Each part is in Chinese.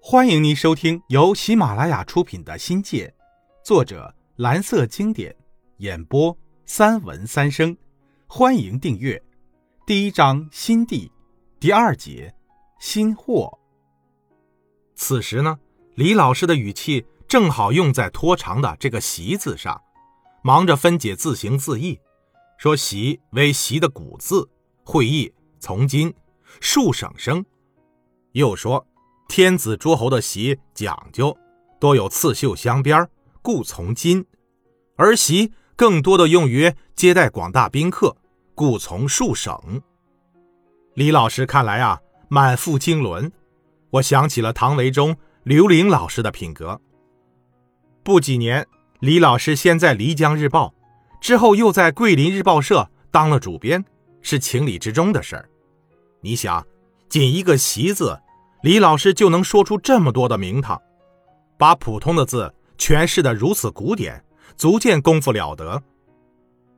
欢迎您收听由喜马拉雅出品的《新界》，作者蓝色经典，演播三文三生。欢迎订阅。第一章新地，第二节新货。此时呢，李老师的语气正好用在拖长的这个“习”字上，忙着分解字形字义，说“习”为“习”的古字，会意从今，数省声。又说。天子诸侯的席讲究，多有刺绣镶边，故从金；而席更多的用于接待广大宾客，故从数省。李老师看来啊，满腹经纶。我想起了唐维忠、刘玲老师的品格。不几年，李老师先在《漓江日报》，之后又在《桂林日报社》当了主编，是情理之中的事儿。你想，仅一个“席”字。李老师就能说出这么多的名堂，把普通的字诠释的如此古典，足见功夫了得。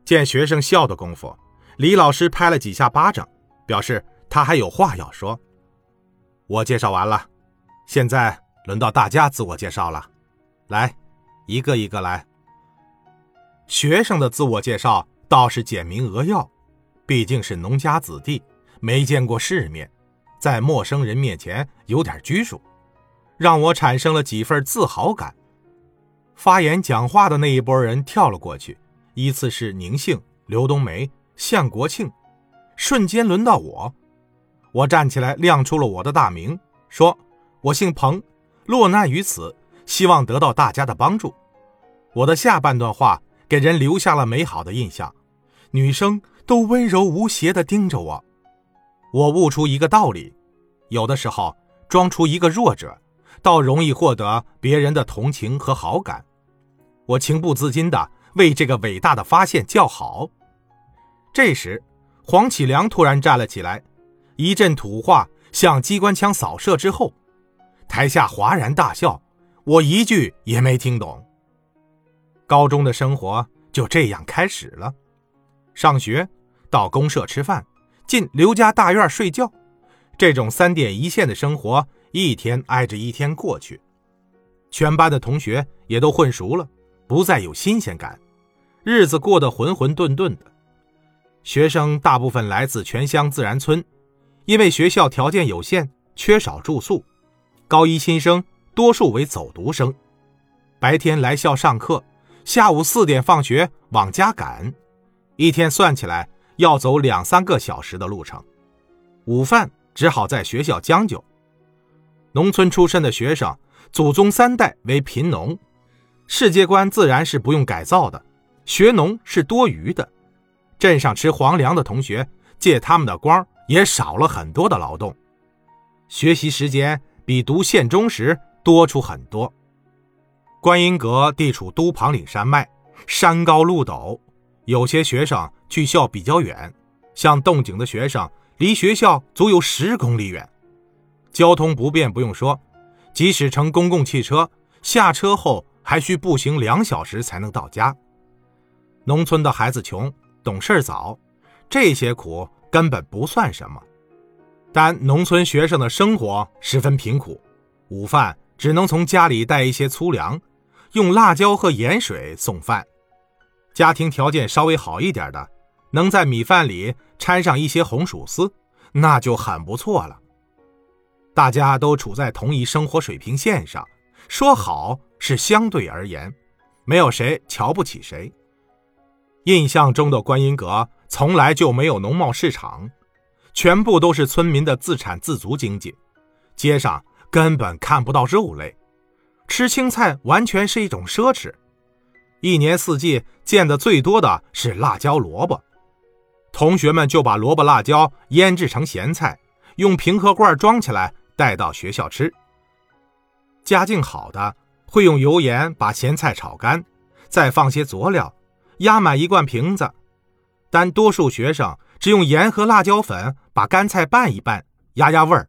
见学生笑的功夫，李老师拍了几下巴掌，表示他还有话要说。我介绍完了，现在轮到大家自我介绍了，来，一个一个来。学生的自我介绍倒是简明扼要，毕竟是农家子弟，没见过世面。在陌生人面前有点拘束，让我产生了几份自豪感。发言讲话的那一波人跳了过去，依次是宁幸、刘冬梅、向国庆，瞬间轮到我。我站起来亮出了我的大名，说：“我姓彭，落难于此，希望得到大家的帮助。”我的下半段话给人留下了美好的印象，女生都温柔无邪地盯着我。我悟出一个道理：有的时候装出一个弱者，倒容易获得别人的同情和好感。我情不自禁地为这个伟大的发现叫好。这时，黄启良突然站了起来，一阵土话像机关枪扫射之后，台下哗然大笑，我一句也没听懂。高中的生活就这样开始了，上学，到公社吃饭。进刘家大院睡觉，这种三点一线的生活一天挨着一天过去，全班的同学也都混熟了，不再有新鲜感，日子过得浑浑沌沌的。学生大部分来自全乡自然村，因为学校条件有限，缺少住宿，高一新生多数为走读生，白天来校上课，下午四点放学往家赶，一天算起来。要走两三个小时的路程，午饭只好在学校将就。农村出身的学生，祖宗三代为贫农，世界观自然是不用改造的，学农是多余的。镇上吃皇粮的同学，借他们的光也少了很多的劳动，学习时间比读县中时多出很多。观音阁地处都庞岭山脉，山高路陡。有些学生去校比较远，像洞井的学生离学校足有十公里远，交通不便不用说，即使乘公共汽车，下车后还需步行两小时才能到家。农村的孩子穷，懂事早，这些苦根本不算什么。但农村学生的生活十分贫苦，午饭只能从家里带一些粗粮，用辣椒和盐水送饭。家庭条件稍微好一点的，能在米饭里掺上一些红薯丝，那就很不错了。大家都处在同一生活水平线上，说好是相对而言，没有谁瞧不起谁。印象中的观音阁从来就没有农贸市场，全部都是村民的自产自足经济，街上根本看不到肉类，吃青菜完全是一种奢侈。一年四季见的最多的是辣椒萝卜，同学们就把萝卜辣椒腌制成咸菜，用瓶和罐装起来带到学校吃。家境好的会用油盐把咸菜炒干，再放些佐料，压满一罐瓶子。但多数学生只用盐和辣椒粉把干菜拌一拌，压压味儿。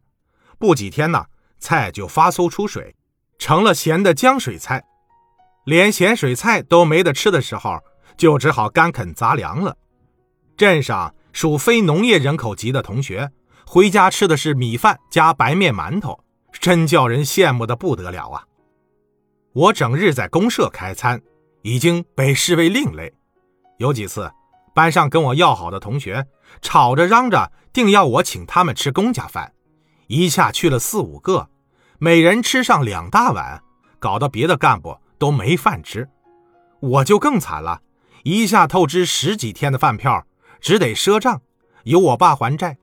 不几天呢，菜就发馊出水，成了咸的浆水菜。连咸水菜都没得吃的时候，就只好干啃杂粮了。镇上属非农业人口级的同学，回家吃的是米饭加白面馒头，真叫人羡慕的不得了啊！我整日在公社开餐，已经被视为另类。有几次，班上跟我要好的同学吵着嚷着，定要我请他们吃公家饭，一下去了四五个，每人吃上两大碗，搞得别的干部都没饭吃。我就更惨了，一下透支十几天的饭票，只得赊账，由我爸还债。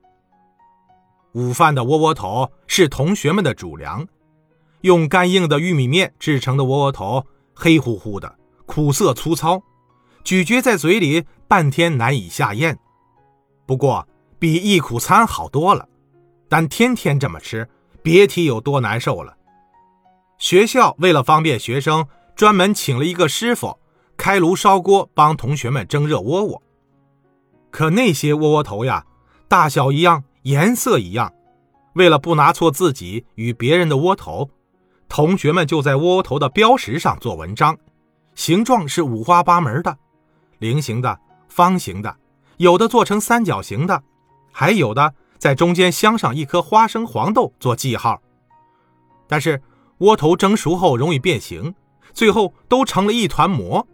午饭的窝窝头是同学们的主粮。用干硬的玉米面制成的窝窝头，黑乎乎的，苦涩粗糙，咀嚼在嘴里半天难以下咽。不过比忆苦餐好多了，但天天这么吃，别提有多难受了。学校为了方便学生，专门请了一个师傅，开炉烧锅帮同学们蒸热窝窝。可那些窝窝头呀，大小一样，颜色一样，为了不拿错自己与别人的窝头。同学们就在窝窝头的标识上做文章，形状是五花八门的，菱形的、方形的，有的做成三角形的，还有的在中间镶上一颗花生黄豆做记号。但是窝头蒸熟后容易变形，最后都成了一团魔。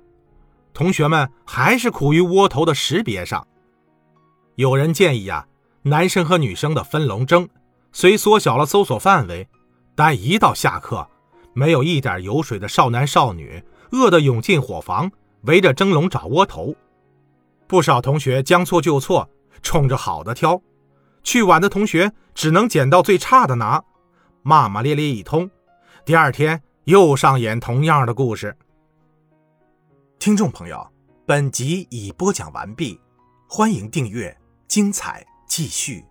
同学们还是苦于窝头的识别上。有人建议啊，男生和女生的分笼蒸，虽缩小了搜索范围。但一到下课，没有一点油水的少男少女饿得涌进伙房，围着蒸笼找窝头。不少同学将错就错，冲着好的挑，去晚的同学只能捡到最差的拿，骂骂咧咧一通。第二天又上演同样的故事。听众朋友，本集已播讲完毕，欢迎订阅，精彩继续。